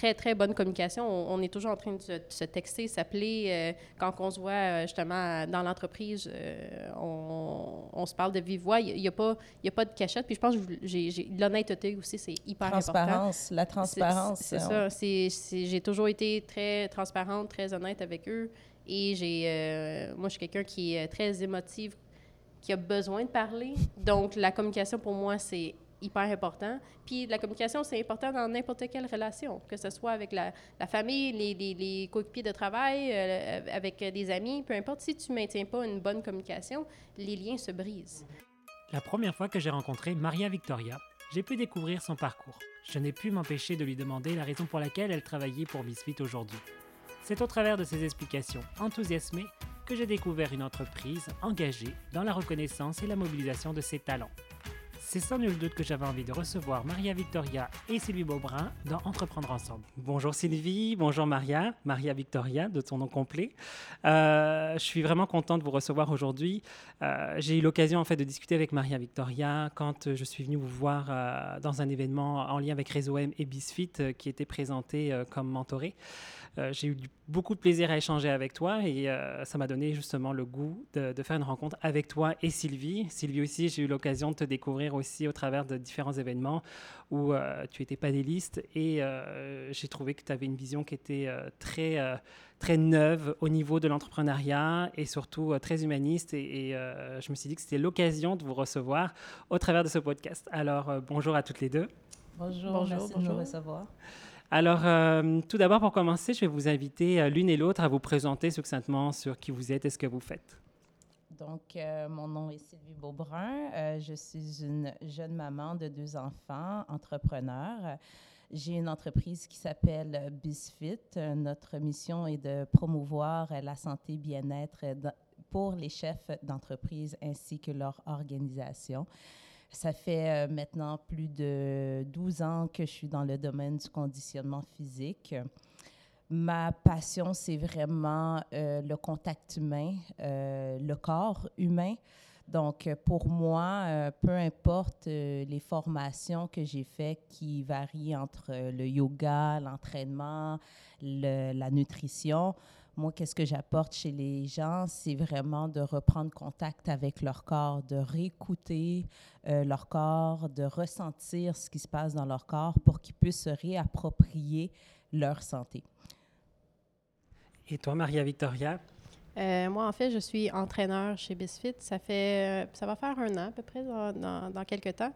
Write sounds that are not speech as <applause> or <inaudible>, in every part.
très, très bonne communication. On, est toujours en train de se, texter, s'appeler. Euh, quand on se voit euh, justement dans l'entreprise, euh, on, se parle de vive voix. Il n'y a, pas, a pas de cachette. Puis je pense que l'honnêteté aussi, c'est hyper important. Transparence, la transparence. C'est ça. J'ai toujours été très transparente, très honnête avec eux. Et j'ai, moi, je suis quelqu'un qui est très émotive, qui a besoin de parler. Donc, la communication, pour moi, c'est hyper important. Puis la communication, c'est important dans n'importe quelle relation, que ce soit avec la, famille, les, les, les coéquipiers de travail, euh, avec des amis, peu importe. Si tu ne maintiens pas une bonne communication, les liens se brisent. La première fois que j'ai rencontré Maria Victoria, j'ai pu découvrir son parcours. Je n'ai pu m'empêcher de lui demander la raison pour laquelle elle travaillait pour Bisfit aujourd'hui. C'est au travers de ses explications enthousiasmées que j'ai découvert une entreprise engagée dans la reconnaissance et la mobilisation de ses talents. C'est sans nul doute que j'avais envie de recevoir Maria Victoria et Sylvie Beaubrun dans Entreprendre ensemble. Bonjour Sylvie, bonjour Maria, Maria Victoria de ton nom complet. Euh, je suis vraiment contente de vous recevoir aujourd'hui. Euh, j'ai eu l'occasion en fait de discuter avec Maria Victoria quand je suis venue vous voir euh, dans un événement en lien avec Réseau M et Bisfit qui était présenté comme mentoré. Euh, j'ai eu beaucoup de plaisir à échanger avec toi et euh, ça m'a donné justement le goût de, faire une rencontre avec toi et Sylvie. Sylvie aussi, j'ai eu l'occasion de te découvrir aussi au travers de différents événements où euh, tu étais panéliste et j'ai trouvé que tu avais une vision qui était très, très neuve au niveau de l'entrepreneuriat et surtout très humaniste. Et, je me suis dit que c'était l'occasion de vous recevoir au travers de ce podcast. Alors, bonjour à toutes les deux. Bonjour, bonjour merci bonjour. de nous recevoir. Alors, euh, tout d'abord, pour commencer, je vais vous inviter euh, l'une et l'autre à vous présenter succinctement sur qui vous êtes et ce que vous faites. Donc, euh, mon nom est Sylvie Beaubrun. je suis une jeune maman de deux enfants, entrepreneur. J'ai une entreprise qui s'appelle Bisfit. Notre mission est de promouvoir la santé et bien-être pour les chefs d'entreprise ainsi que leur organisation. Ça fait euh, maintenant plus de 12 ans que je suis dans le domaine du conditionnement physique. Ma passion, c'est vraiment euh, le contact humain, euh, le corps humain. Donc, pour moi, peu importe les formations que j'ai faites qui varient entre le yoga, l'entraînement, la nutrition, moi, qu'est-ce que j'apporte chez les gens, c'est vraiment de reprendre contact avec leur corps, de réécouter euh, leur corps, de ressentir ce qui se passe dans leur corps pour qu'ils puissent se réapproprier leur santé. Et toi, Maria Victoria? Euh, moi, en fait, je suis entraîneur chez Bisfit. Ça fait, ça va faire un an à peu près, dans, dans, quelques temps.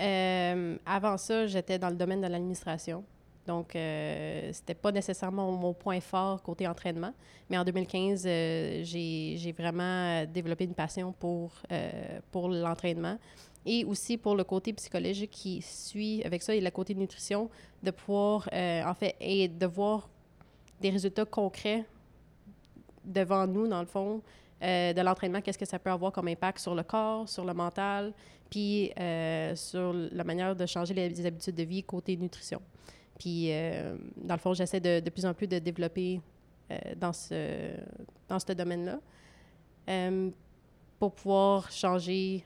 Euh, avant ça, j'étais dans le domaine de l'administration. Donc, euh, c'était pas nécessairement mon point fort côté entraînement. Mais en 2015, euh, j'ai vraiment développé une passion pour, euh, pour l'entraînement et aussi pour le côté psychologique qui suit avec ça et le côté nutrition, de pouvoir, euh, en fait, et de voir des résultats concrets devant nous, dans le fond, de l'entraînement, qu'est-ce que ça peut avoir comme impact sur le corps, sur le mental, puis sur la manière de changer les habitudes de vie côté nutrition. Puis, euh, dans le fond, j'essaie de, de, plus en plus de développer euh, dans ce, dans ce domaine-là euh, pour pouvoir changer,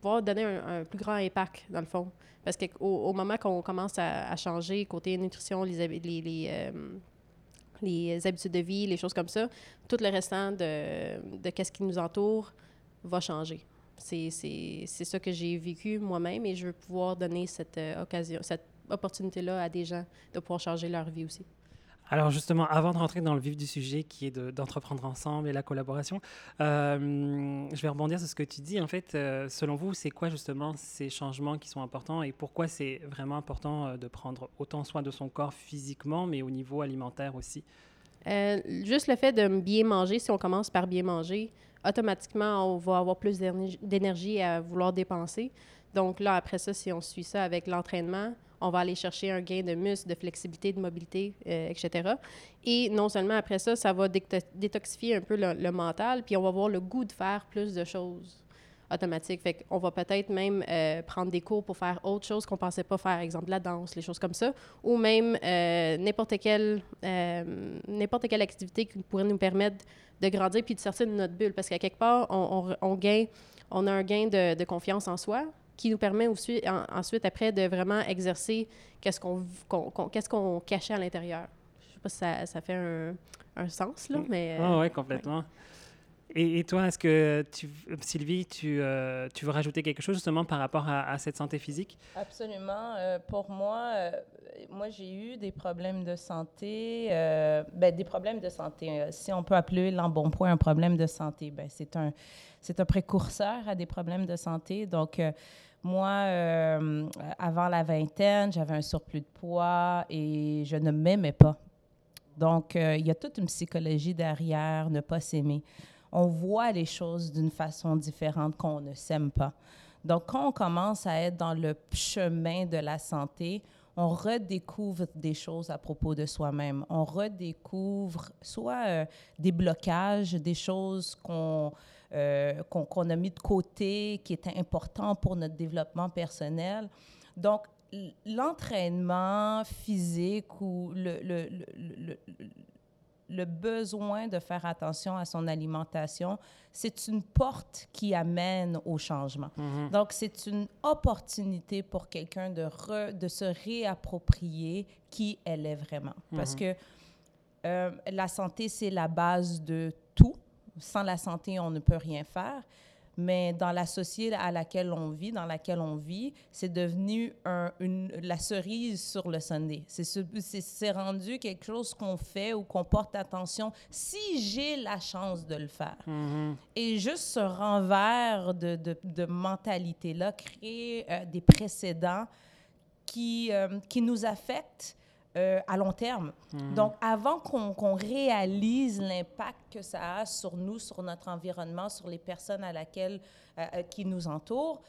pouvoir donner un, plus grand impact, dans le fond. Parce qu'au au moment qu'on commence à, changer côté nutrition, les, les, les, les, habitudes de vie, les choses comme ça, tout le restant de, de qu'est-ce qui nous entoure va changer. C'est ça que j'ai vécu moi-même et je veux pouvoir donner cette occasion, cette opportunité-là à des gens de pouvoir changer leur vie aussi. Alors justement, avant de rentrer dans le vif du sujet qui est d'entreprendre ensemble et la collaboration, euh, je vais rebondir sur ce que tu dis. En fait, euh, selon vous, c'est quoi justement ces changements qui sont importants et pourquoi c'est vraiment important euh, de prendre autant soin de son corps physiquement, mais au niveau alimentaire aussi? juste le fait de bien manger, si on commence par bien manger, automatiquement, on va avoir plus d'énergie à vouloir dépenser. Donc là, après ça, si on suit ça avec l'entraînement, on va aller chercher un gain de muscle, de flexibilité, de mobilité, euh, etc. Et non seulement après ça, ça va détoxifier un peu le, mental, puis on va avoir le goût de faire plus de choses automatiques. Fait qu'on va peut-être même euh, prendre des cours pour faire autre chose qu'on pensait pas faire, exemple la danse, les choses comme ça, ou même euh, n'importe quelle, n'importe quelle activité qui pourrait nous permettre de grandir puis de sortir de notre bulle. Parce qu'à quelque part, on, gagne, on a un gain de confiance en soi, qui nous permet aussi, ensuite, après, de vraiment exercer qu'est-ce qu'on qu'est-ce qu'on cachait à l'intérieur. Je sais pas si ça, ça fait un, un, sens, là, mais... Ah oui, complètement. Et, toi, est-ce que, tu, Sylvie, tu, euh, tu, veux rajouter quelque chose justement par rapport à, cette santé physique? Absolument. Euh, pour moi, euh, moi, j'ai eu des problèmes de santé. ben, des problèmes de santé. si on peut appeler l'embonpoint un problème de santé, ben, c'est un, c'est un précurseur à des problèmes de santé. Donc, moi, avant la vingtaine, j'avais un surplus de poids et je ne m'aimais pas. Donc, il y a toute une psychologie derrière ne pas s'aimer on voit les choses d'une façon différente qu'on ne s'aime pas. Donc, quand on commence à être dans le chemin de la santé, on redécouvre des choses à propos de soi-même. On redécouvre soit euh, des blocages, des choses qu'on euh, qu'on a mis de côté, qui étaient importants pour notre développement personnel. Donc, l'entraînement physique ou le, le, le, le besoin de faire attention à son alimentation, c'est une porte qui amène au changement. Mhm. Donc, c'est une opportunité pour quelqu'un de, de se réapproprier qui elle est vraiment. Parce mhm. que euh, la santé, c'est la base de tout. Sans la santé, on ne peut rien faire mais dans la société à laquelle on vit, dans laquelle on vit, c'est devenu une, la cerise sur le sundae. C'est rendu quelque chose qu'on fait ou qu'on porte attention si j'ai la chance de le faire. Mm-hmm. Et juste ce renvers de, de, mentalité-là crée euh, des précédents qui, euh, qui nous affectent euh, à long terme. Mhm. Donc, avant qu'on réalise l'impact que ça a sur nous, sur notre environnement, sur les personnes à laquelle, euh, euh, qui nous entourent,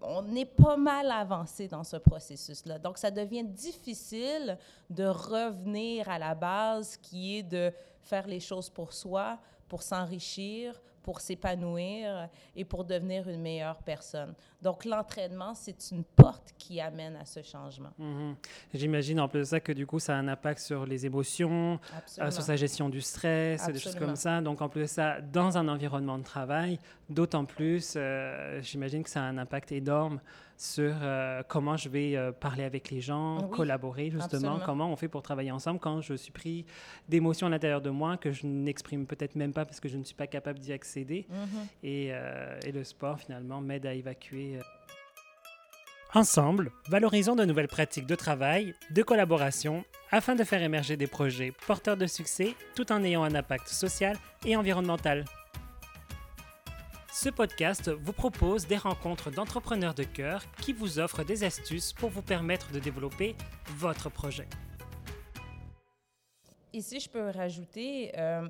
on est pas mal avancé dans ce processus-là. Donc, ça devient difficile de revenir à la base qui est de faire les choses pour soi, pour s'enrichir, pour s'épanouir et pour devenir une meilleure personne. Donc, l'entraînement, c'est une porte qui amène à ce changement. Mhm. J'imagine en plus de ça que du coup, ça a un impact sur les émotions, euh, sur sa gestion du stress, des choses comme ça. Donc, en plus de ça, dans un environnement de travail, d'autant plus, euh, j'imagine que ça a un impact énorme sur euh, comment je vais parler avec les gens, collaborer justement, comment on fait pour travailler ensemble quand je suis pris d'émotions à l'intérieur de moi que je n'exprime peut-être même pas parce que je ne suis pas capable d'y accéder. Mhm. et, et, le sport finalement m'aide à évacuer Ensemble, valorisons de nouvelles pratiques de travail, de collaboration, afin de faire émerger des projets porteurs de succès tout en ayant un impact social et environnemental. Ce podcast vous propose des rencontres d'entrepreneurs de cœur qui vous offrent des astuces pour vous permettre de développer votre projet. Ici, je peux rajouter, euh,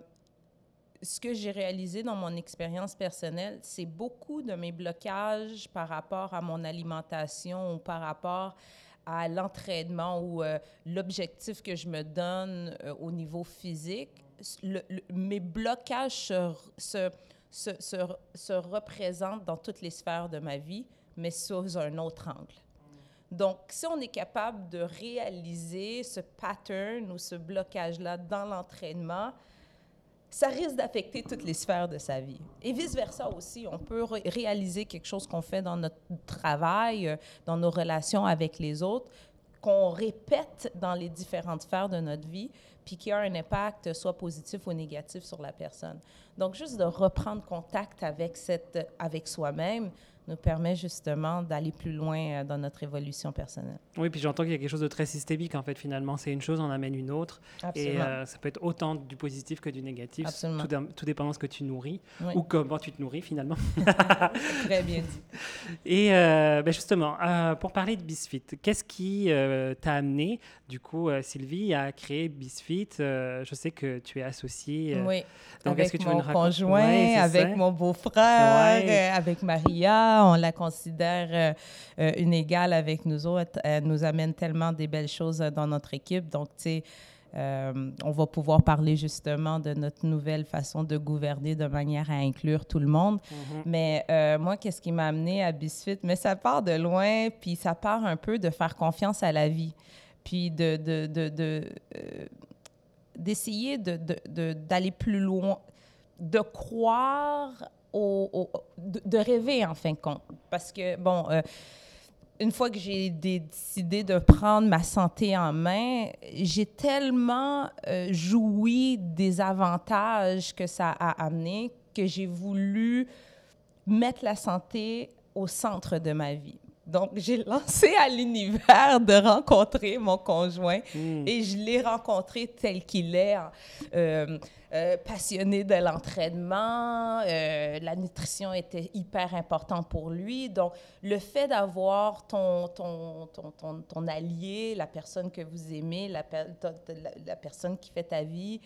ce que j'ai réalisé dans mon expérience personnelle, c'est beaucoup de mes blocages par rapport à mon alimentation ou par rapport à l'entraînement ou euh, l'objectif que je me donne euh, au niveau physique. mes blocages se, se, se, se, représentent dans toutes les sphères de ma vie, mais sous un autre angle. Donc, si on est capable de réaliser ce pattern ou ce blocage-là dans l'entraînement, ça risque d'affecter toutes les sphères de sa vie. Et vice-versa aussi, on peut réaliser quelque chose qu'on fait dans notre travail, euh, dans nos relations avec les autres, qu'on répète dans les différentes sphères de notre vie, puis qui a un impact soit positif ou négatif sur la personne. Donc, juste de reprendre contact avec, avec soi-même, nous permet justement d'aller plus loin euh, dans notre évolution personnelle. Oui, puis j'entends qu'il y a quelque chose de très systémique en fait finalement. C'est une chose, on amène une autre. Absolument. Et euh, ça peut être autant du positif que du négatif. Absolument. Tout, tout dépend de ce que tu nourris ou comment tu te nourris finalement. <laughs> très bien dit. Et euh, ben justement, pour parler de Bisfit, qu'est-ce qui t'a amené du coup, Sylvie, à créer Bisfit Je sais que tu es associée. oui. Donc, avec que mon conjoint, avec mon beau-frère, avec Maria on la considère euh, euh, une égale avec nous autres. Elle nous amène tellement des belles choses dans notre équipe. Donc, tu sais, euh, on va pouvoir parler justement de notre nouvelle façon de gouverner de manière à inclure tout le monde. Mm-hmm. Mais moi, qu'est-ce qui m'a amené à Bisfit? Mais ça part de loin, puis ça part un peu de faire confiance à la vie, puis de, de, de, d'essayer de, d'aller plus loin, de croire de, rêver en fin de compte. Parce que, bon, euh, une fois que j'ai décidé de prendre ma santé en main, j'ai tellement euh, joui des avantages que ça a amené que j'ai voulu mettre la santé au centre de ma vie. Donc, j'ai lancé à l'univers de rencontrer mon conjoint hmm. et je l'ai rencontré tel qu'il est, euh, euh, passionné de l'entraînement. Euh, la nutrition était hyper importante pour lui. Donc, le fait d'avoir ton, ton, ton, ton, allié, la personne que vous aimez, la, la personne qui fait ta vie,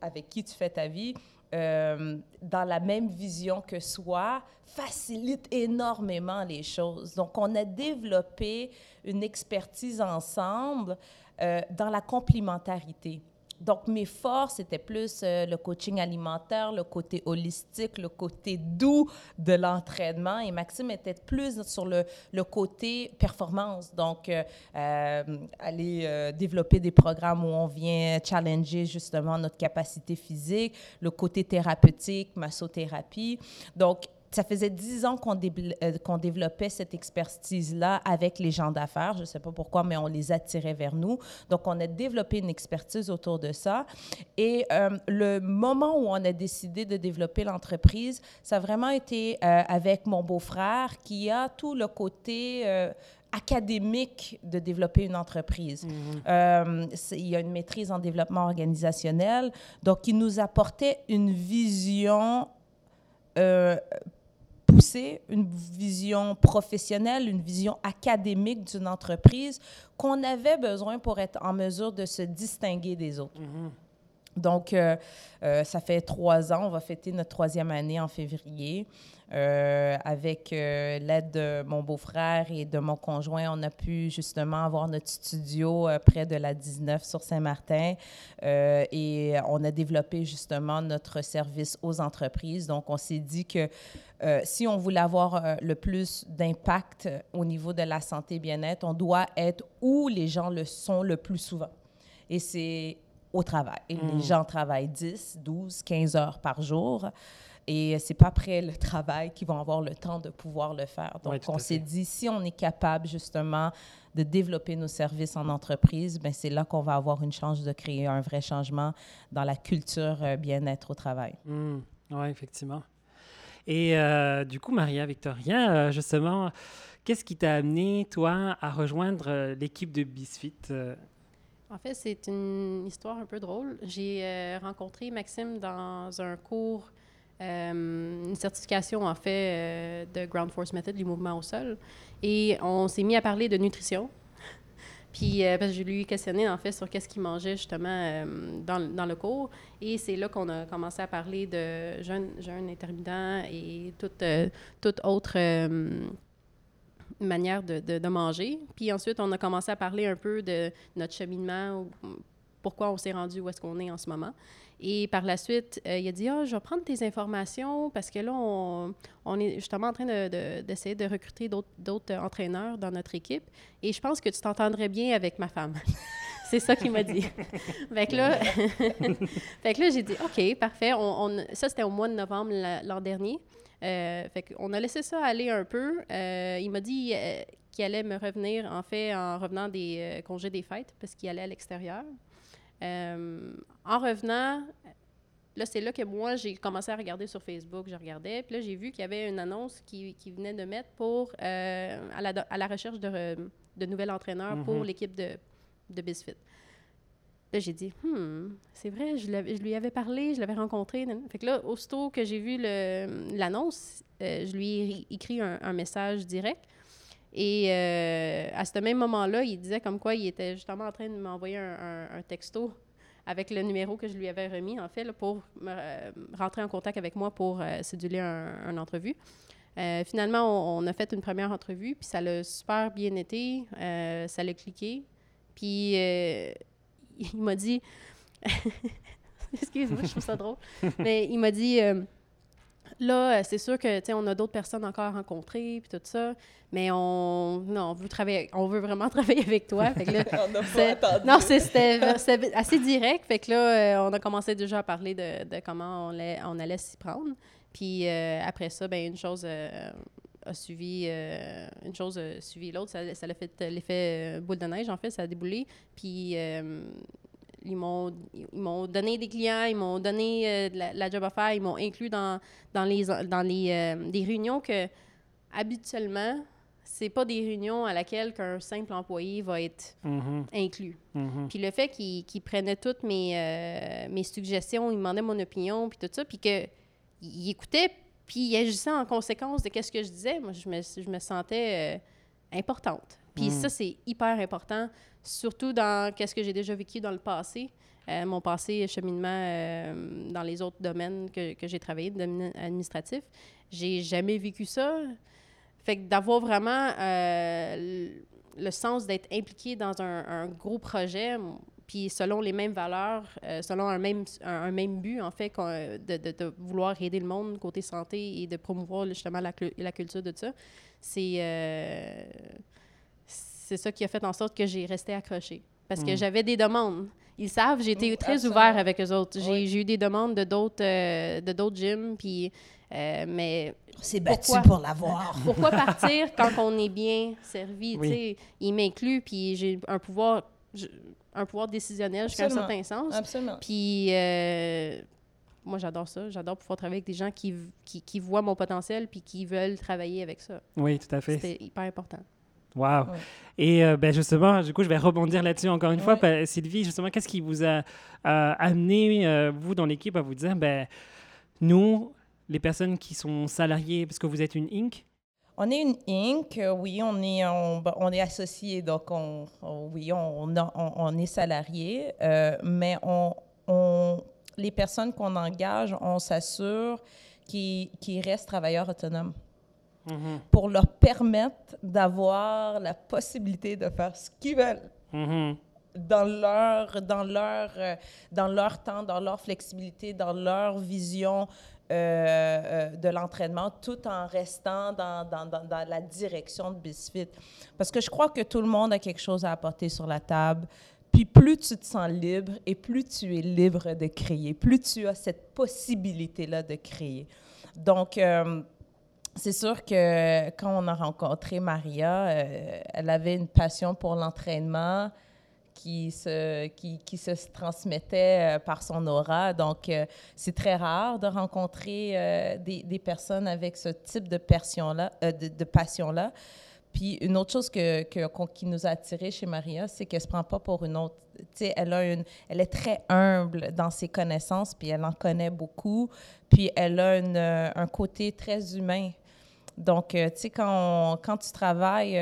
avec qui tu fais ta vie, euh, dans la même vision que soi facilite énormément les choses. Donc, on a développé une expertise ensemble euh, dans la complémentarité. Donc, mes forces étaient plus euh, le coaching alimentaire, le côté holistique, le côté doux de l'entraînement. Et Maxime était plus sur le, le côté performance. Donc, euh, euh, aller développer des programmes où on vient challenger justement notre capacité physique, le côté thérapeutique, massothérapie. Donc, ça faisait dix ans euh, qu'on développait cette expertise-là avec les gens d'affaires. Je ne sais pas pourquoi, mais on les attirait vers nous. Donc, on a développé une expertise autour de ça. Et euh, le moment où on a décidé de développer l'entreprise, ça a vraiment été euh, avec mon beau-frère qui a tout le côté académique de développer une entreprise. Mhm. il y a une maîtrise en développement organisationnel, donc il nous apportait une vision une vision professionnelle, une vision académique d'une entreprise qu'on avait besoin pour être en mesure de se distinguer des autres. Mm-hmm. Donc, euh, euh, ça fait trois ans, on va fêter notre troisième année en février. Euh, avec l'aide de mon beau-frère et de mon conjoint, on a pu justement avoir notre studio près de la 19 sur Saint-Martin et on a développé justement notre service aux entreprises. Donc, on s'est dit que si on voulait avoir le plus d'impact au niveau de la santé bien-être, on doit être où les gens le sont le plus souvent. Et c'est au travail. Les mm. gens travaillent 10, 12, 15 heures par jour. Et c'est pas après le travail qu'ils vont avoir le temps de pouvoir le faire. Donc, on s'est dit, si on est capable justement de développer nos services en entreprise, ben c'est là qu'on va avoir une chance de créer un vrai changement dans la culture euh, bien-être au travail. Mm. Oui, effectivement. Et euh, du coup, Maria Victoria, euh, justement, qu'est-ce qui t'a amené, toi, à rejoindre l'équipe de Bisfit en fait, c'est une histoire un peu drôle. J'ai euh, rencontré Maxime dans un cours, euh, une certification en fait euh, de Ground Force Method, du mouvement au sol. Et on s'est mis à parler de nutrition. <laughs> Puis, parce que je lui ai questionné, en fait, sur qu'est-ce qu'il mangeait, justement, dans, dans, le cours. Et c'est là qu'on a commencé à parler de jeûne, jeûne intermittent et toute, toute autre manière de, manger. Puis ensuite, on a commencé à parler un peu de notre cheminement, pourquoi on s'est rendu où est-ce qu'on est en ce moment. Et par la suite, euh, il a dit, ah, je vais prendre tes informations parce que là, on, est justement en train d'essayer de, de, recruter d'autres entraîneurs dans notre équipe. Et je pense que tu t'entendrais bien avec ma femme. <laughs> C'est ça qu'il m'a dit. <laughs> fait que là, <laughs> là j'ai dit, OK, parfait. On, ça, c'était au mois de novembre l'an dernier. Euh, fait qu'on a laissé ça aller un peu. Euh, il m'a dit euh, qu'il allait me revenir, en fait, en revenant des congés des fêtes, parce qu'il allait à l'extérieur. en revenant, là, c'est là que moi, j'ai commencé à regarder sur Facebook, je regardais, puis là, j'ai vu qu'il y avait une annonce qui, qui venait de mettre pour, à la, à, la, recherche de, de nouvel entraîneur pour mm-hmm. l'équipe de, de BizFit. Là, j'ai dit, hmm, c'est vrai, je, lui avais parlé, je l'avais rencontré. Fait que là, aussitôt que j'ai vu l'annonce, euh, je lui ai écrit un, message direct. Et euh, à ce même moment-là, il disait comme quoi il était justement en train de m'envoyer un, texto avec le numéro que je lui avais remis, en fait, pour euh, rentrer en contact avec moi pour séduler un, une entrevue. finalement, on, a fait une première entrevue, puis ça l'a super bien été, ça l'a cliqué. Puis <laughs> il m'a dit. <laughs> Excuse-moi, je trouve ça drôle. Mais il m'a dit. Euh, là, c'est sûr que on a d'autres personnes encore à rencontrer puis tout ça, mais on non, on veut travailler, on veut vraiment <laughs> travailler avec toi. Fait que là, on non, c'était assez direct. Fait que là, euh, on a commencé déjà à parler de, de comment on allait, on allait s'y prendre. Puis après ça, ben une chose a suivi, une chose a suivi l'autre. Ça, ça a fait l'effet boule de neige, en fait, ça a déboulé. Puis ils m'ont donné des clients, ils m'ont donné la, la, job à faire, ils m'ont inclus dans, dans les, dans les des réunions que habituellement, c'est pas des réunions à laquelle qu'un simple employé va être mm-hmm. inclus. Mm-hmm. Puis le fait qu'il prenait toutes mes, euh, mes suggestions, il demandait mon opinion, puis tout ça, puis qu'il écoutait, puis il agissait en conséquence de ce que je disais, moi, je me, je me sentais euh, importante. Puis ça, mm. c'est hyper important, surtout dans qu'est-ce que j'ai déjà vécu dans le passé. Euh, mon passé cheminement dans les autres domaines que, que j'ai travaillé, domaine administratif. J'ai jamais vécu ça. Fait que d'avoir vraiment euh, le sens d'être impliqué dans un, gros projet, puis selon les mêmes valeurs, euh, selon un même, un, même but, en fait, de, de, vouloir aider le monde côté santé et de promouvoir justement la, la culture de ça, c'est euh, c'est ça qui a fait en sorte que j'ai resté accroché. Parce que mm. j'avais des demandes. Ils savent, j'ai été mm, très ouvert avec eux autres. J'ai eu des demandes de d'autres de d'autres gyms, puis euh, mais c'est battu pour l'avoir. pourquoi <laughs> partir quand on est bien servi? sais Il m'inclut, puis j'ai un pouvoir, un pouvoir décisionnel jusqu'à un certain sens. Absolument. Puis euh, moi, j'adore ça. J'adore pouvoir travailler avec des gens qui, qui, qui, voient mon potentiel puis qui veulent travailler avec ça. Oui, tout à fait. C'est hyper important. Wow. Et euh, ben justement, du coup, je vais rebondir là-dessus encore une fois. Sylvie, justement, qu'est-ce qui vous a amené, vous, dans l'équipe, à vous dire, ben nous, les personnes qui sont salariées, parce que vous êtes une Inc. On est une Inc, oui, on est, on, on est associé, donc on, oui, on, on, est salarié, euh, mais on, les personnes qu'on engage, on s'assure qu'ils restent travailleurs autonomes. Mm-hmm. Pour leur permettre d'avoir la possibilité de faire ce qu'ils veulent. Mm-hmm. dans leur, dans, leur, euh, dans leur temps, dans leur flexibilité, dans leur vision euh, euh, de l'entraînement tout en restant dans, dans, dans, la direction de Bisfit. Parce que je crois que tout le monde a quelque chose à apporter sur la table. Puis plus tu te sens libre et plus tu es libre de créer, plus tu as cette possibilité-là de créer. Donc, euh, c'est sûr que quand on a rencontré Maria, elle avait une passion pour l'entraînement qui se, qui, qui se transmettait euh, par son aura. Donc, euh, c'est très rare de rencontrer euh, des, des, personnes avec ce type de passion-là. de, passion-là. Puis une autre chose que, que, qui nous a attirés chez Maria, c'est qu'elle ne se prend pas pour une autre. Tu sais, elle, a une, elle est très humble dans ses connaissances, puis elle en connaît beaucoup. Puis elle a une, un côté très humain. Donc, tu sais, quand, quand tu travailles,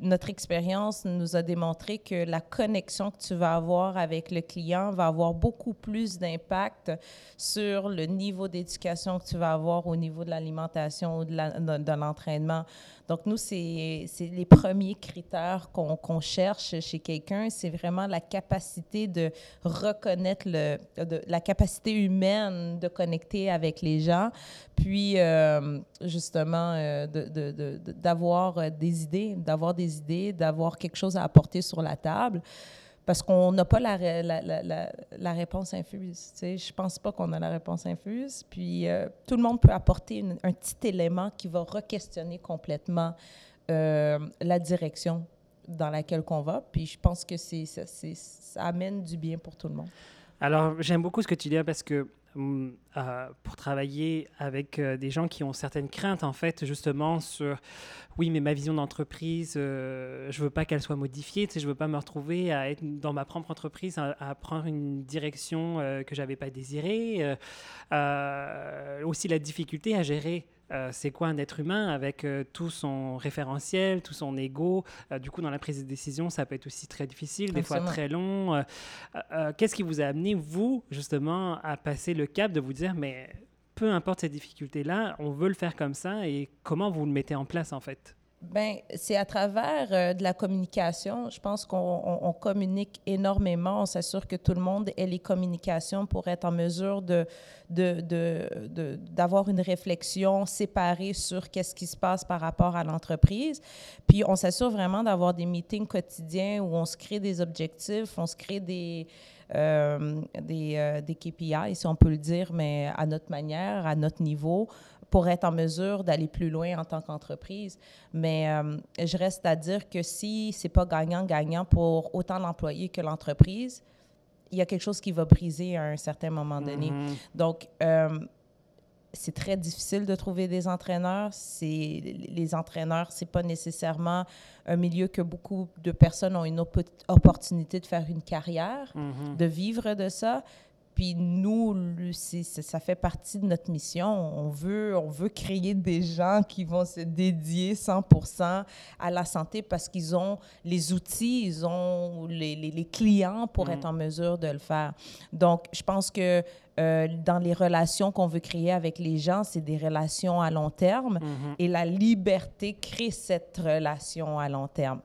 notre expérience nous a démontré que la connexion que tu vas avoir avec le client va avoir beaucoup plus d'impact sur le niveau d'éducation que tu vas avoir au niveau de l'alimentation ou de l'entraînement. Donc, nous, c'est les premiers critères qu'on cherche chez quelqu'un, c'est vraiment la capacité de reconnaître le, la capacité humaine de connecter avec les gens, puis euh, justement euh, d'avoir de, des idées, d'avoir des idées, d'avoir quelque chose à apporter sur la table parce qu'on n'a pas la, réponse infuse. Je ne pense pas qu'on a la réponse infuse. Puis euh, tout le monde peut apporter un petit élément qui va re-questionner complètement euh, la direction dans laquelle on va. Puis je pense que c'est, ça, ça amène du bien pour tout le monde. Alors, j'aime beaucoup ce que tu dis parce que euh, pour travailler avec des gens qui ont certaines craintes, en fait, justement, sur oui, mais ma vision d'entreprise, euh, je veux pas qu'elle soit modifiée. Tu sais, je veux pas me retrouver à être dans ma propre entreprise, à, prendre une direction euh, que j'avais pas désirée. Euh, aussi la difficulté à gérer. C'est quoi un être humain avec tout son référentiel, tout son ego? du coup, dans la prise de décision, ça peut être aussi très difficile, des fois très long. Qu'est-ce qui vous a amené, vous, justement, à passer le cap de vous dire, mais peu importe ces difficultés-là, on veut le faire comme ça et comment vous le mettez en place en fait? Ben, c'est à travers euh, de la communication. Je pense qu'on communique énormément. On s'assure que tout le monde ait les communications pour être en mesure de, d'avoir une réflexion séparée sur qu'est-ce qui se passe par rapport à l'entreprise. Puis on s'assure vraiment d'avoir des meetings quotidiens où on se crée des objectifs, on se crée des, euh, des, euh, des KPI, si on peut le dire, mais à notre manière, à notre niveau, pour être en mesure d'aller plus loin en tant qu'entreprise. Mais euh, je reste à dire que si c'est pas gagnant-gagnant pour autant l'employé que l'entreprise, il y a quelque chose qui va briser à un certain moment donné. Mm-hmm. Donc, c'est très difficile de trouver des entraîneurs. Les entraîneurs, c'est pas nécessairement un milieu que beaucoup de personnes ont une opportunité de faire une carrière, mm-hmm. de vivre de ça. Puis nous, ça fait partie de notre mission. On veut, on veut créer des gens qui vont se dédier 100% à la santé parce qu'ils ont les outils, ils ont les, les, clients pour mm. être en mesure de le faire. Donc, je pense que euh, dans les relations qu'on veut créer avec les gens, c'est des relations à long terme mm-hmm. et la liberté crée cette relation à long terme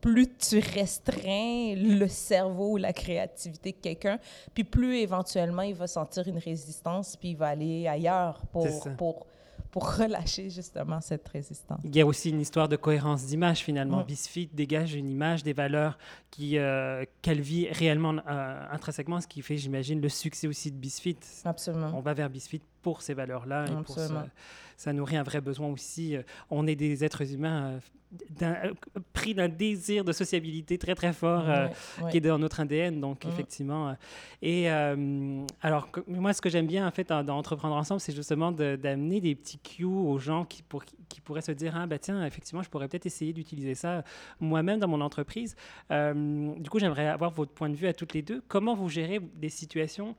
plus tu restreins le cerveau ou la créativité de quelqu'un, puis plus éventuellement il va sentir une résistance, puis il va aller ailleurs pour, pour, pour relâcher justement cette résistance. Il y a aussi une histoire de cohérence d'image finalement. Mm. Bisfit dégage une image, des valeurs qui euh, qu'elle vit réellement euh, intrinsèquement, ce qui fait, j'imagine, le succès aussi de Bisfit. Absolument. On va vers Bisfit pour ces valeurs-là et pour ça nourrit un vrai besoin aussi. On est des êtres humains euh, euh, pris d'un désir de sociabilité très très fort euh, qui est dans notre ADN donc mm. effectivement et euh, alors moi ce que j'aime bien en fait dans, entreprendre ensemble c'est justement d'amener des petits cues aux gens qui, pour, qui pourraient se dire ah bah tiens effectivement je pourrais peut-être essayer d'utiliser ça moi-même dans mon entreprise du coup j'aimerais avoir votre point de vue à toutes les deux comment vous gérez des situations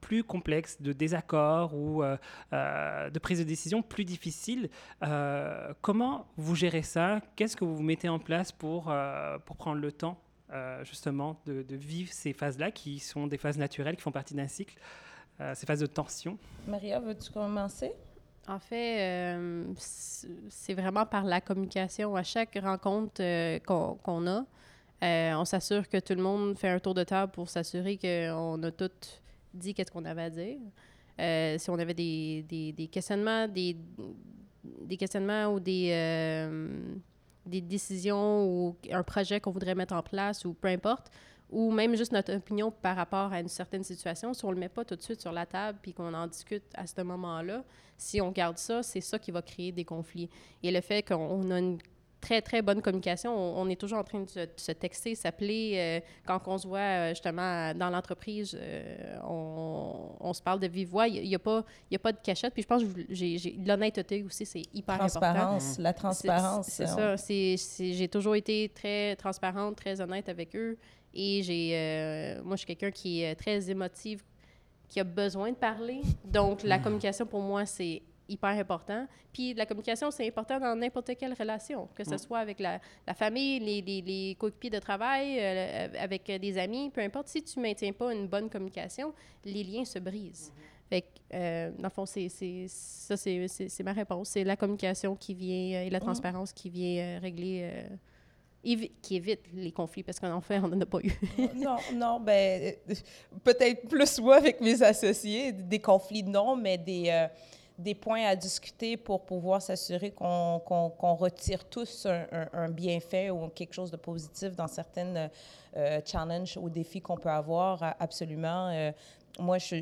plus complexes de désaccord ou de prise de décision plus difficiles comment vous gérez ça? Qu'est-ce que vous mettez en place pour, euh, pour prendre le temps euh, justement de, vivre ces phases-là qui sont des phases naturelles, qui font partie d'un cycle, euh, ces phases de tension? Maria, veux-tu commencer? En fait, c'est vraiment par la communication. À chaque rencontre qu'on a, on s'assure que tout le monde fait un tour de table pour s'assurer qu'on a tout dit qu'est-ce qu'on avait à dire. Si on avait des, des, des questionnements, des, des questionnements ou des, euh, des décisions ou un projet qu'on voudrait mettre en place ou peu importe, ou même juste notre opinion par rapport à une certaine situation, si on ne le met pas tout de suite sur la table puis qu'on en discute à ce moment-là, si on garde ça, c'est ça qui va créer des conflits. Et le fait qu'on a une très, très bonne communication. On, est toujours en train de se, texter, s'appeler. Euh, quand on se voit euh, justement dans l'entreprise, euh, on, se parle de vive voix. Il n'y a, pas, a pas de cachette. Puis je pense que l'honnêteté aussi, c'est hyper important. Transparence, la transparence. C'est ça. J'ai toujours été très transparente, très honnête avec eux. Et j'ai, moi, je suis quelqu'un qui est très émotive, qui a besoin de parler. Donc, la communication, pour moi, c'est hyper important. Puis la communication, c'est important dans n'importe quelle relation, que ce mm. soit avec la, la famille, les, les, les coéquipiers de travail, euh, avec des amis, peu importe. Si tu ne maintiens pas une bonne communication, les liens se brisent. Mm-hmm. Fait que, euh, dans le fond, c'est, ça, c'est, ma réponse. C'est la communication qui vient euh, et la mm. transparence qui vient régler qui évite les conflits parce qu'en fait, on n'en a pas eu. <laughs> non, non, ben peut-être plus moi avec mes associés, des conflits non, mais des, des points à discuter pour pouvoir s'assurer qu'on retire tous un, bienfait ou quelque chose de positif dans certaines euh, challenges ou défis qu'on peut avoir, absolument. Euh, moi, je,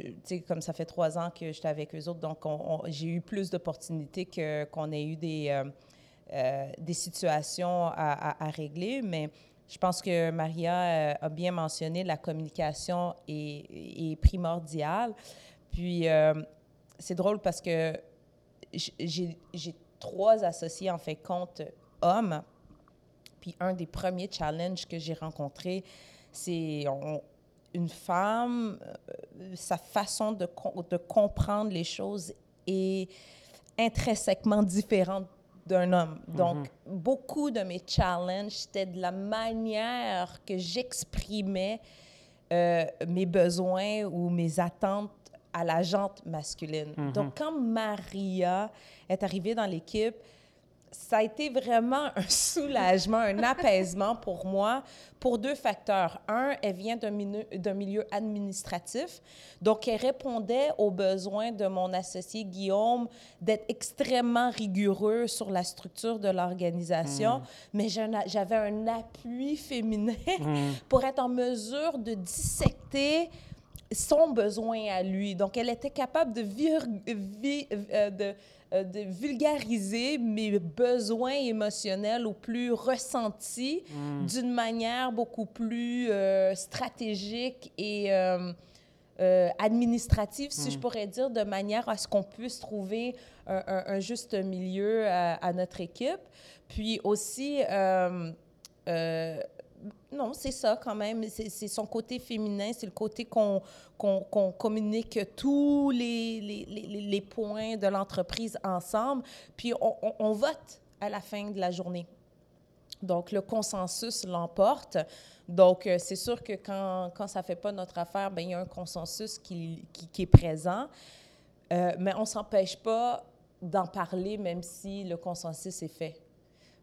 comme ça fait trois ans que j'étais avec eux autres, donc j'ai eu plus d'opportunités qu'on ait eu des, euh, des situations à, régler, mais je pense que Maria a bien mentionné, la communication est primordiale. Puis, c'est drôle parce que j'ai trois associés en fait compte hommes. Puis un des premiers challenges que j'ai rencontré, c'est une femme, euh, sa façon de, de comprendre les choses est intrinsèquement différente d'un homme. Mm-hmm. Donc, beaucoup de mes challenges, c'était de la manière que j'exprimais euh, mes besoins ou mes attentes à la jante masculine. Mhm. Donc, quand Maria est arrivée dans l'équipe, ça a été vraiment un <laughs> soulagement, un apaisement pour moi, pour deux facteurs. Un, elle vient d'un milieu, administratif, donc elle répondait aux besoins de mon associé Guillaume d'être extrêmement rigoureux sur la structure de l'organisation, hmm. mais j'avais un appui féminin hmm. <laughs> pour être en mesure de dissecter son besoin à lui. Donc, elle était capable de, vir, euh, de euh, de vulgariser mes besoins émotionnels au plus ressentis mm. d'une manière beaucoup plus euh, stratégique et administrative, si je mm. pourrais dire, de manière à ce qu'on puisse trouver un, juste milieu à, notre équipe. Puis aussi, non, c'est ça quand même. C'est son côté féminin, c'est le côté qu'on communique tous les, les, les, points de l'entreprise ensemble, puis on, vote à la fin de la journée. Donc, le consensus l'emporte. Donc, euh, c'est sûr que quand, quand ça ne fait pas notre affaire, bien, il y a un consensus qui, qui, est présent, euh, mais on ne s'empêche pas d'en parler même si le consensus est fait.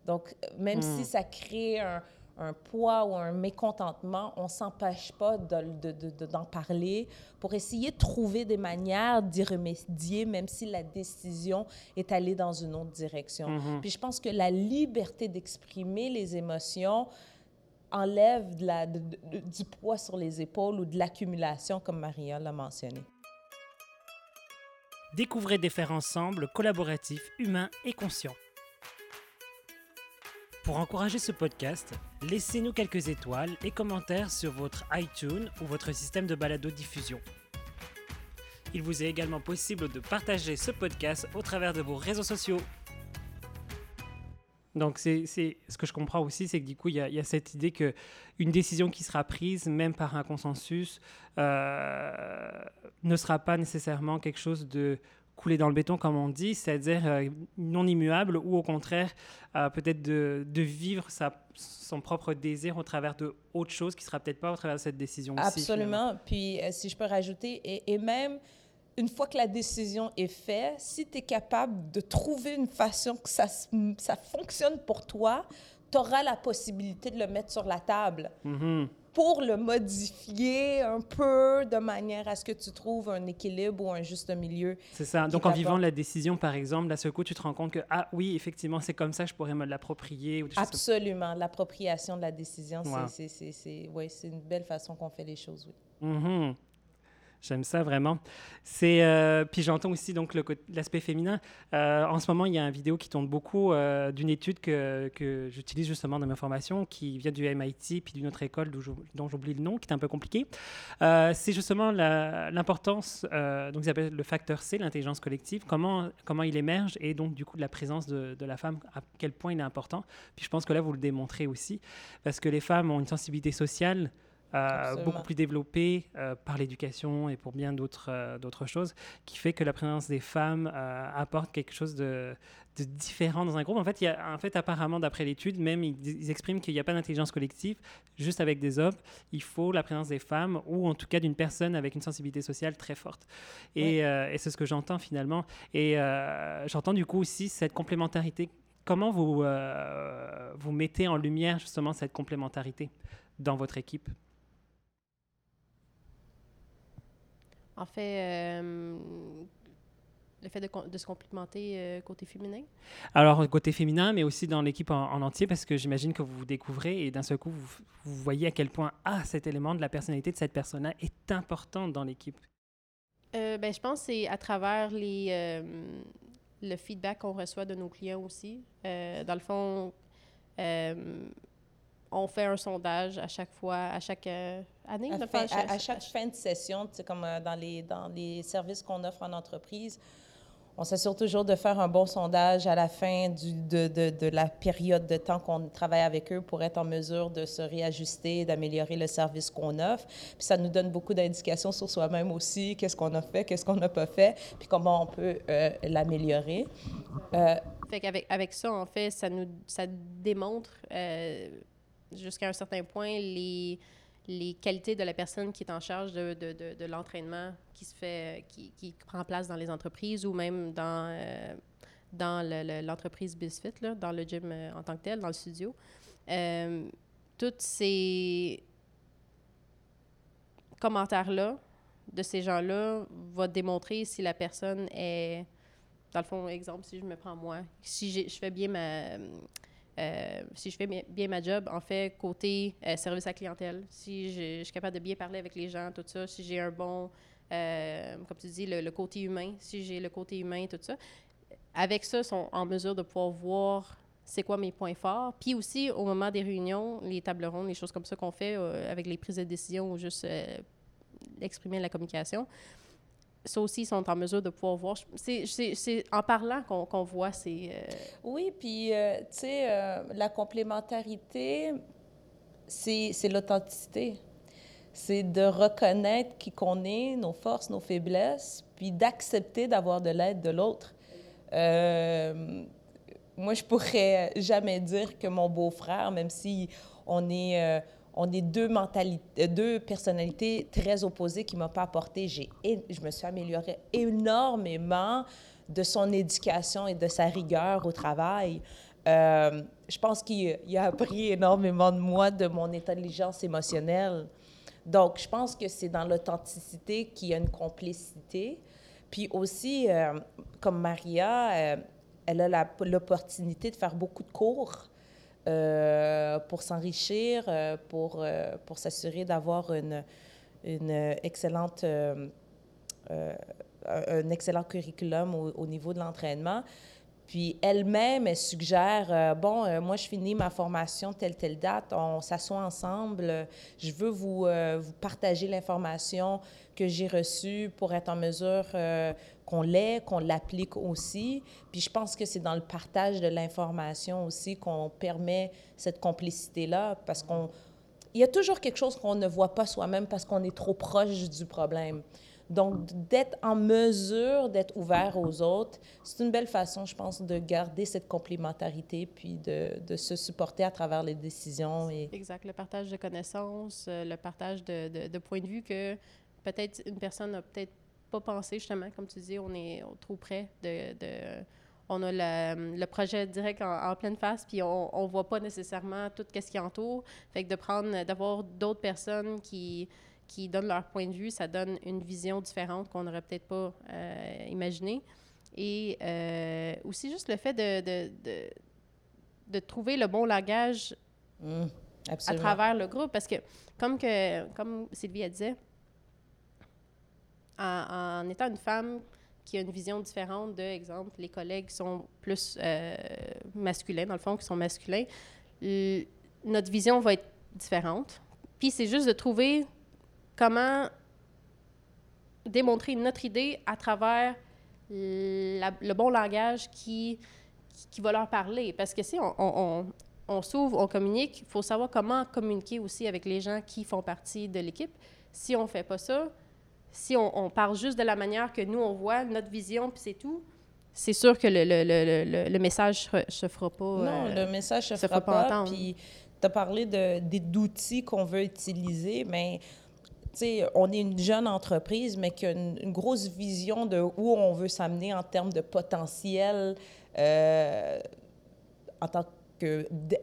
Donc, même si hmm. ça crée un, un poids ou un mécontentement, on ne s'empêche pas d'en de, de, parler pour essayer de trouver des manières d'y remédier, même si la décision est allée dans une autre direction. Mm-hmm. Puis je pense que la liberté d'exprimer les émotions enlève de la, du poids sur les épaules ou de l'accumulation, comme Maria l'a mentionné. Découvrez des faire ensemble collaboratifs, humains et conscients. Pour encourager ce podcast, laissez-nous quelques étoiles et commentaires sur votre iTunes ou votre système de balado-diffusion. Il vous est également possible de partager ce podcast au travers de vos réseaux sociaux. Donc, c'est, ce que je comprends aussi, c'est que du coup, il y, a cette idée que une décision qui sera prise, même par un consensus, euh, ne sera pas nécessairement quelque chose de couler dans le béton, comme on dit, c'est-à-dire euh, non immuable ou au contraire, euh, peut-être de, de, vivre sa, son propre désir au travers de autre chose qui sera peut-être pas au travers de cette décision Absolument. Puis, euh, si je peux rajouter, et, et, même une fois que la décision est faite, si tu es capable de trouver une façon que ça, ça fonctionne pour toi, tu auras la possibilité de le mettre sur la table. Mm-hmm pour le modifier un peu de manière à ce que tu trouves un équilibre ou un juste milieu. C'est ça. Donc, en vivant la décision, par exemple, à ce coup, tu te rends compte que, ah oui, effectivement, c'est comme ça, je pourrais me l'approprier. Absolument. L'appropriation de la décision, c'est ouais, une belle façon qu'on fait les choses, oui. Mm-hmm. J'aime ça vraiment. Euh, puis j'entends aussi donc l'aspect féminin. Euh, en ce moment, il y a une vidéo qui tourne beaucoup euh, d'une étude que, j'utilise justement dans ma formation, qui vient du MIT puis d'une autre école dont j'oublie le nom, qui est un peu compliqué. c'est justement l'importance, donc ils appellent le facteur C, l'intelligence collective, comment il émerge et donc du coup de la présence de, la femme, à quel point il est important. Puis je pense que là vous le démontrez aussi, parce que les femmes ont une sensibilité sociale beaucoup plus développée euh, par l'éducation et pour bien d'autres euh, d'autres choses, qui fait que la présence des femmes apporte quelque chose de, de, différent dans un groupe. En fait, il y a, en fait apparemment, d'après l'étude, même ils, expriment qu'il n'y a pas d'intelligence collective juste avec des hommes. Il faut la présence des femmes ou en tout cas d'une personne avec une sensibilité sociale très forte. Et, et c'est ce que j'entends finalement. Et j'entends du coup aussi cette complémentarité. Comment vous, vous mettez en lumière justement cette complémentarité dans votre équipe? En fait, euh, le fait de, se complimenter euh, côté féminin? Alors, côté féminin, mais aussi dans l'équipe en, entier, parce que j'imagine que vous vous découvrez et d'un seul coup, vous, voyez à quel point, ah, cet élément de la personnalité de cette personne-là est important dans l'équipe. Euh, ben, je pense que c'est à travers les, le feedback qu'on reçoit de nos clients aussi. dans le fond, on fait un sondage à chaque fois, à chaque euh, année. À, à, chaque fin de session, comme euh, dans, les, dans les services qu'on offre en entreprise, on s'assure toujours de faire un bon sondage à la fin du, de, de, de, la période de temps qu'on travaille avec eux pour être en mesure de se réajuster, d'améliorer le service qu'on offre. Puis ça nous donne beaucoup d'indications sur soi-même aussi, qu'est-ce qu'on a fait, qu'est-ce qu'on n'a pas fait, puis comment on peut euh, l'améliorer. fait qu'avec avec ça, en fait, ça nous ça démontre jusqu'à un certain point les, les qualités de la personne qui est en charge de, de, de, l'entraînement qui se fait, qui, qui, prend place dans les entreprises ou même dans, euh, dans l'entreprise Bisfit, là, dans le gym euh, en tant que tel, dans le studio. Euh, tous ces commentaires-là de ces gens-là vont démontrer si la personne est, dans le fond, exemple, si je me prends moi, si je fais bien ma... Euh, si je fais bien ma job, en fait, côté service à clientèle, si je, suis capable de bien parler avec les gens, tout ça, si j'ai un bon euh, comme tu dis, le, côté humain, si j'ai le côté humain, tout ça. Avec ça, ils sont en mesure de pouvoir voir c'est quoi mes points forts. Puis aussi, au moment des réunions, les tables rondes, les choses comme ça qu'on fait euh, avec les prises de décision ou juste euh, exprimer la communication, ça aussi, ils sont en mesure de pouvoir voir. C'est en parlant qu'on voit ces... Oui, puis, tu sais, la complémentarité, c'est l'authenticité c'est de reconnaître qui qu'on est, nos forces, nos faiblesses, puis d'accepter d'avoir de l'aide de l'autre. Euh, moi, je pourrais jamais dire que mon beau-frère, même si on est, euh, on est deux, mentalités, deux personnalités très opposées qui ne m'ont pas apporté, je me suis améliorée énormément de son éducation et de sa rigueur au travail. Euh, je pense qu'il a appris énormément de moi, de mon intelligence émotionnelle. Donc, je pense que c'est dans l'authenticité qu'il y a une complicité. Puis aussi, euh, comme Maria, euh, elle a l'opportunité de faire beaucoup de cours euh, pour s'enrichir, pour, pour s'assurer d'avoir une, une excellente, un excellent curriculum au, au niveau de l'entraînement. Puis elle-même, elle suggère, euh, bon, euh, moi, je finis ma formation telle, telle date, on s'assoit ensemble, je veux vous, euh, vous partager l'information que j'ai reçue pour être en mesure qu'on l'ait, qu'on l'applique aussi. Puis je pense que c'est dans le partage de l'information aussi qu'on permet cette complicité-là, parce qu'on... Il y a toujours quelque chose qu'on ne voit pas soi-même parce qu'on est trop proche du problème. Donc, d'être en mesure d'être ouvert aux autres, c'est une belle façon, je pense, de garder cette complémentarité puis de, se supporter à travers les décisions. Et... Exact. Le partage de connaissances, euh, le partage de, de, points de vue que peut-être une personne n'a peut-être pas pensé, justement, comme tu dis, on est trop près de... de on a le, le, projet direct en, pleine face, puis on ne voit pas nécessairement tout ce qui entoure. Fait que de prendre, d'avoir d'autres personnes qui, qui donnent leur point de vue, ça donne une vision différente qu'on n'aurait peut-être pas euh, imaginée. Et euh, aussi juste le fait de, de, de, de, trouver le bon langage mmh, à travers le groupe. Parce que, comme, que, comme Sylvie a dit, en, étant une femme qui a une vision différente de, exemple, les collègues qui sont plus euh, masculins, dans le fond, qui sont masculins, notre vision va être différente. Puis c'est juste de trouver comment démontrer notre idée à travers le bon langage qui, qui va leur parler. Parce que si on, on, on, s'ouvre, on communique, il faut savoir comment communiquer aussi avec les gens qui font partie de l'équipe. Si on ne fait pas ça, si on, parle juste de la manière que nous, on voit, notre vision, puis c'est tout, c'est sûr que le, le, le, le message ne se fera pas. Non, euh, le message ne se, fera, pas. pas puis tu as parlé d'outils qu'on veut utiliser, mais on est une jeune entreprise, mais qui a une, grosse vision de où on veut s'amener en termes de potentiel euh, en tant que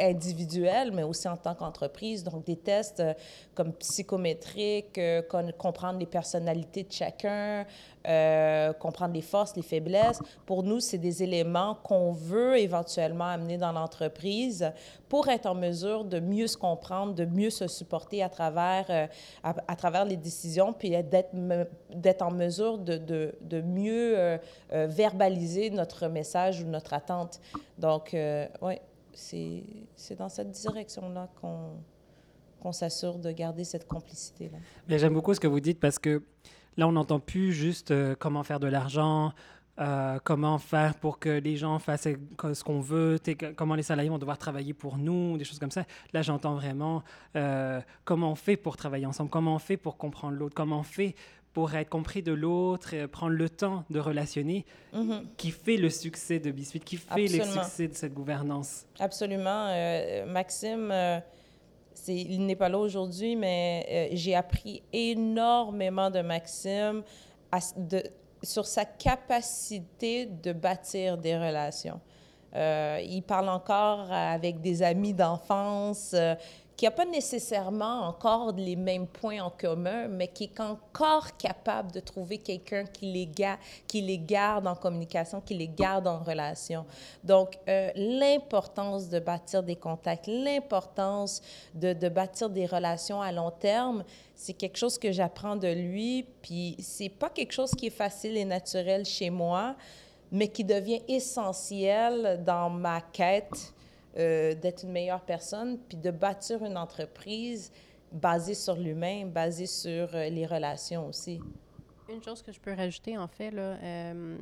individuel, mais aussi en tant qu'entreprise. Donc, des tests euh, comme psychométriques, euh, comprendre les personnalités de chacun, euh, comprendre les forces, les faiblesses. Pour nous, c'est des éléments qu'on veut éventuellement amener dans l'entreprise pour être en mesure de mieux se comprendre, de mieux se supporter à travers, à, travers les décisions, puis d'être en mesure de, de mieux verbaliser notre message ou notre attente. Donc, oui c'est dans cette direction-là qu'on s'assure de garder cette complicité-là. J'aime beaucoup ce que vous dites parce que là, on n'entend plus juste euh, comment faire de l'argent, euh, comment faire pour que les gens fassent ce qu'on veut, comment les salariés vont devoir travailler pour nous, des choses comme ça. Là, j'entends vraiment euh, comment on fait pour travailler ensemble, comment on fait pour comprendre l'autre, comment on fait pour être compris de l'autre, prendre le temps de relationner, mm-hmm. qui fait le succès de Biscuit, qui fait le succès de cette gouvernance. Absolument. Euh, Maxime, euh, il n'est pas là aujourd'hui, mais euh, j'ai appris énormément de Maxime, de, sur sa capacité de bâtir des relations. Euh, il parle encore avec des amis d'enfance, euh, qui n'a pas nécessairement encore les mêmes points en commun, mais qui est encore capable de trouver quelqu'un qui, les garde en communication, qui les garde en relation. Donc, euh, l'importance de bâtir des contacts, l'importance de, de, bâtir des relations à long terme, c'est quelque chose que j'apprends de lui, puis c'est pas quelque chose qui est facile et naturel chez moi, mais qui devient essentiel dans ma quête euh, d'être une meilleure personne, puis de bâtir une entreprise basée sur l'humain, basée sur euh, les relations aussi. Une chose que je peux rajouter, en fait, là, euh,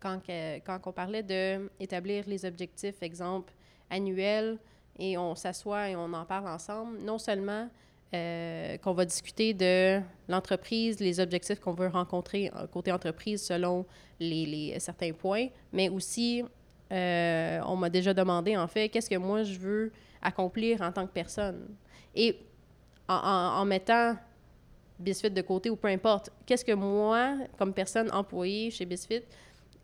quand, quand on parlait d'établir les objectifs, exemple, annuels, et on s'assoit et on en parle ensemble, non seulement qu'on va discuter de l'entreprise, les objectifs qu'on veut rencontrer côté entreprise selon les, certains points, mais aussi euh, on m'a déjà demandé, en fait, qu'est-ce que moi je veux accomplir en tant que personne. Et en, mettant Bisfit de côté ou peu importe, qu'est-ce que moi, comme personne employée chez Bisfit,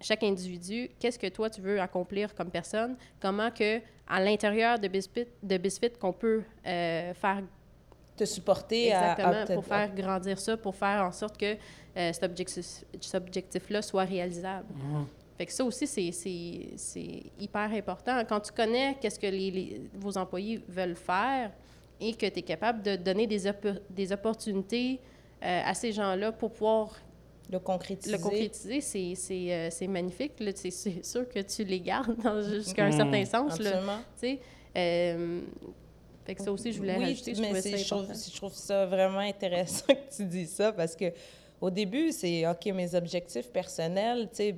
chaque individu, qu'est-ce que toi tu veux accomplir comme personne, comment que à l'intérieur de Bisfit, de Bisfit qu'on peut euh, faire te supporter exactement pour faire grandir ça, pour faire en sorte que euh, cet objectif-là soit réalisable. Mmh. Fait que ça aussi, c'est hyper important. Quand tu connais qu'est-ce que les, vos employés veulent faire et que tu es capable de donner des, des opportunités euh, à ces gens-là pour pouvoir le concrétiser. Le concrétiser, c'est euh, magnifique. C'est sûr que tu les gardes <laughs> jusqu'à un certain sens. Absolument. Euh, fait que ça aussi, je voulais oui, rajouter. Je mais je trouve, je trouve ça vraiment intéressant <laughs> que tu dis ça parce que au début, c'est OK, mes objectifs personnels, tu sais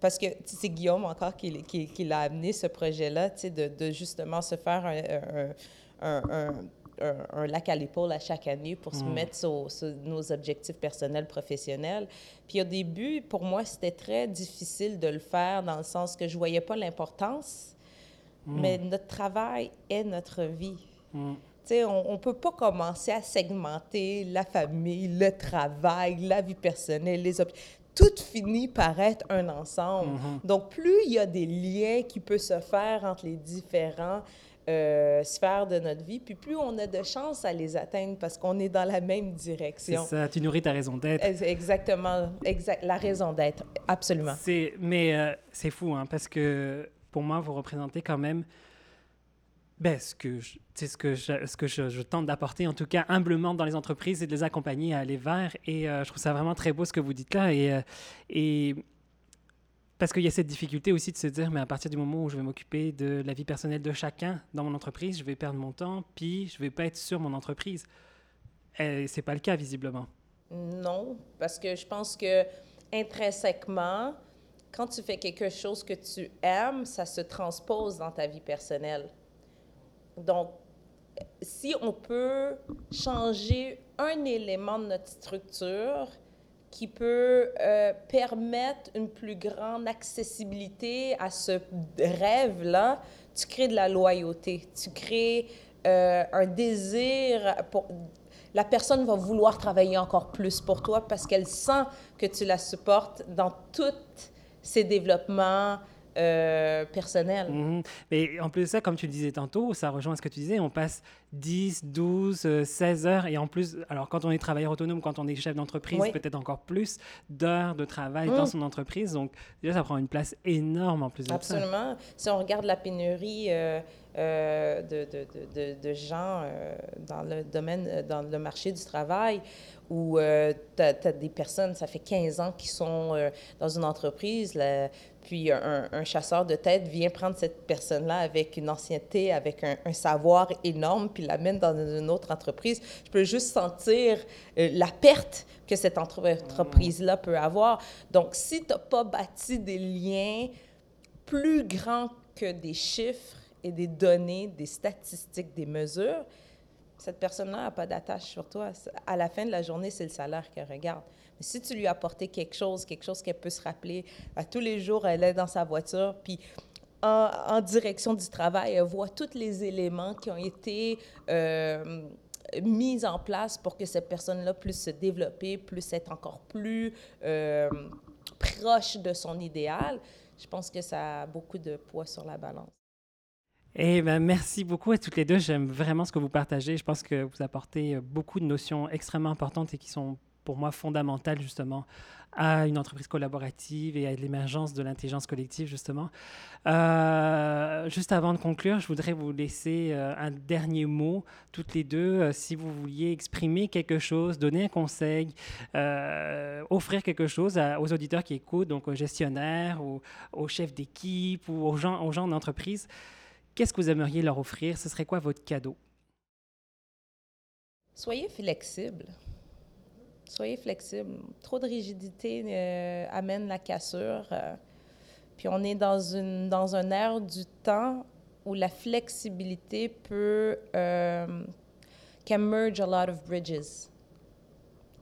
parce que c'est Guillaume encore qui, qui, qui l'a amené ce projet-là, de, de, justement se faire un, un, un, un lac à l'épaule à chaque année pour se mm. mettre sur, nos objectifs personnels, professionnels. Puis au début, pour moi, c'était très difficile de le faire dans le sens que je voyais pas l'importance, mm. mais notre travail est notre vie. Mm. On ne peut pas commencer à segmenter la famille, le travail, la vie personnelle, les objectifs tout finit par être un ensemble. Mm-hmm. Donc, plus il y a des liens qui peuvent se faire entre les différents euh, sphères de notre vie, puis plus on a de chance à les atteindre parce qu'on est dans la même direction. C'est ça, tu nourris ta raison d'être. Exactement, exact, la raison d'être, absolument. Mais euh, c'est fou, hein, parce que pour moi, vous représentez quand même ben, ce que, je, ce que, je, tente d'apporter, en tout cas humblement dans les entreprises, et de les accompagner à aller vers. Et euh, je trouve ça vraiment très beau ce que vous dites là. Et, euh, et parce qu'il y a cette difficulté aussi de se dire, mais à partir du moment où je vais m'occuper de la vie personnelle de chacun dans mon entreprise, je vais perdre mon temps, puis je vais pas être sur mon entreprise. Et c'est pas le cas visiblement. Non, parce que je pense que intrinsèquement, quand tu fais quelque chose que tu aimes, ça se transpose dans ta vie personnelle. Donc, si on peut changer un élément de notre structure qui peut euh, permettre une plus grande accessibilité à ce rêve-là, tu crées de la loyauté, tu crées euh, un désir pour... La personne va vouloir travailler encore plus pour toi parce qu'elle sent que tu la supportes dans tous ses développements, euh, personnel. Mhm. Mais en plus de ça, comme tu le disais tantôt, ça rejoint ce que tu disais, on passe 10, 12, 16 heures et en plus, alors quand on est travailleur autonome, quand on est chef d'entreprise, peut-être encore plus d'heures de travail dans mm. son entreprise. Donc déjà, ça prend une place énorme en plus de Absolument. ça. Absolument. Si on regarde la pénurie euh, euh, de, de, de, de, gens dans le domaine, dans le marché du travail, où tu as, des personnes, ça fait 15 ans qui sont dans une entreprise, puis un, chasseur de tête vient prendre cette personne-là avec une ancienneté, avec un, savoir énorme, puis l'amène dans une autre entreprise. Je peux juste sentir euh, la perte que cette entreprise-là peut avoir. Donc, si tu n'as pas bâti des liens plus grands que des chiffres et des données, des statistiques, des mesures, cette personne-là n'a pas d'attache sur toi. À la fin de la journée, c'est le salaire qu'elle regarde. Mais si tu lui as apporté quelque chose, quelque chose qu'elle peut se rappeler, à tous les jours, elle est dans sa voiture, puis en, direction du travail, elle voit tous les éléments qui ont été euh, mises en place pour que cette personne-là puisse se développer, puisse être encore plus euh, proche de son idéal, je pense que ça a beaucoup de poids sur la balance. Eh ben, merci beaucoup à toutes les deux. J'aime vraiment ce que vous partagez. Je pense que vous apportez euh, beaucoup de notions extrêmement importantes et qui sont pour moi fondamentales justement à une entreprise collaborative et à l'émergence de l'intelligence collective, justement. Euh, juste avant de conclure, je voudrais vous laisser euh, un dernier mot, toutes les deux, si vous vouliez exprimer quelque chose, donner un conseil, offrir quelque chose aux auditeurs qui écoutent, donc aux gestionnaires, aux, aux chefs d'équipe ou aux gens d'entreprise. Qu'est-ce que vous aimeriez leur offrir? Ce serait quoi votre cadeau? Soyez flexible. Soyez flexible. Trop de rigidité euh, amène la cassure. Euh, puis on est dans, une, dans un air du temps où la flexibilité peut euh, can merge a lot of bridges.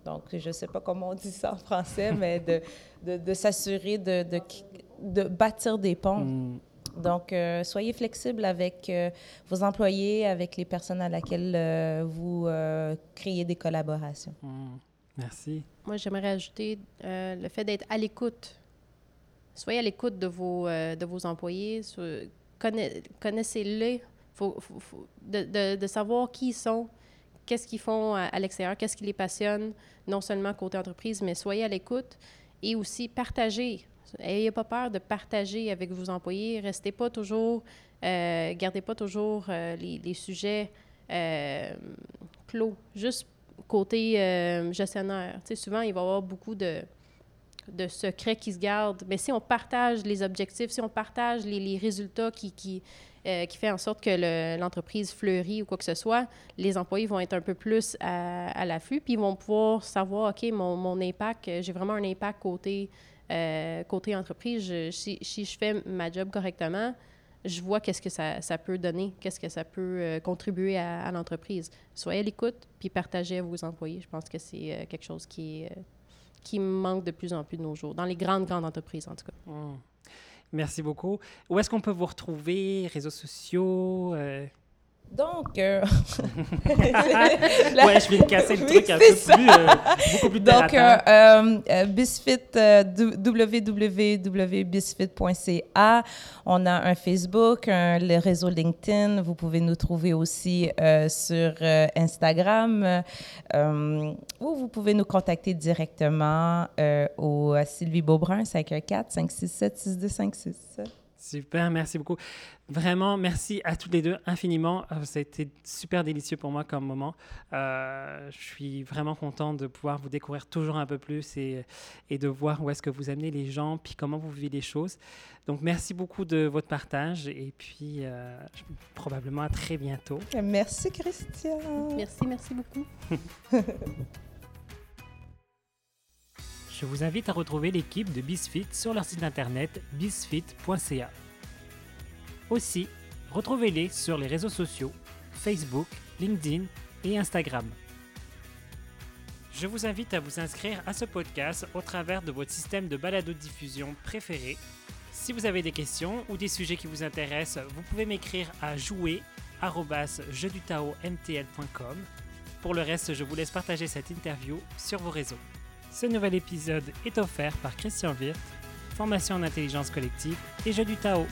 Donc, je ne sais pas comment on dit ça en français, mais de, de, de s'assurer de, de, de, bâtir des ponts. Hmm. Donc, euh, soyez flexible avec euh, vos employés, avec les personnes à laquelle euh, vous créez des collaborations. Hmm. Merci. Moi, j'aimerais ajouter le fait d'être à l'écoute. Soyez à l'écoute de vos, de vos employés. Connaissez-les. Faut, de, de, savoir qui ils sont, qu'est-ce qu'ils font à, à l'extérieur, qu'est-ce qui les passionne, non seulement côté entreprise, mais soyez à l'écoute et aussi partagez Ayez pas peur de partager avec vos employés. Restez pas toujours, euh, gardez pas toujours euh, les, sujets euh, clos. Juste côté gestionnaire. Souvent, il va y avoir beaucoup de, secrets qui se gardent. Mais si on partage les objectifs, si on partage les, résultats qui, qui, qui fait en sorte que l'entreprise fleurit ou quoi que ce soit, les employés vont être un peu plus à, à l'affût, puis ils vont pouvoir savoir, OK, mon, mon impact, j'ai vraiment un impact côté euh, côté entreprise, si, je fais ma job correctement, je vois qu'est-ce que ça, peut donner, qu'est-ce que ça peut euh, contribuer à, l'entreprise. Soyez à l'écoute, puis partagez à vos employés. Je pense que c'est euh, quelque chose qui, qui manque de plus en plus de nos jours, dans les grandes, grandes entreprises en tout cas. Mmh. Merci beaucoup. Où est-ce qu'on peut vous retrouver? Réseaux sociaux? Donc, euh... <laughs> <laughs> ouais, je viens casser le truc un peu plus, euh, beaucoup plus Donc, euh, Bisfit, www.bisfit.ca. On a un Facebook, un, le réseau LinkedIn. Vous pouvez nous trouver aussi sur Instagram. ou vous pouvez nous contacter directement au Sylvie Beaubrun, 514-567-6256. Super, merci beaucoup. Vraiment, merci à toutes les deux infiniment. Euh, ça a été super délicieux pour moi comme moment. Euh, je suis vraiment content de pouvoir vous découvrir toujours un peu plus et, et de voir où est-ce que vous amenez les gens, puis comment vous vivez les choses. Donc, merci beaucoup de votre partage et puis euh, probablement à très bientôt. Merci, Christian. Merci, merci beaucoup. <laughs> Je vous invite à retrouver l'équipe de Bisfit sur leur site internet bisfit.ca. Aussi, retrouvez-les sur les réseaux sociaux Facebook, LinkedIn et Instagram. Je vous invite à vous inscrire à ce podcast au travers de votre système de balado-diffusion préféré. Si vous avez des questions ou des sujets qui vous intéressent, vous pouvez m'écrire à jouer@jeudutaomtl.com. Pour le reste, je vous laisse partager cette interview sur vos réseaux. Ce nouvel épisode est offert par Christian Wirth, formation en intelligence collective et jeu du Tao.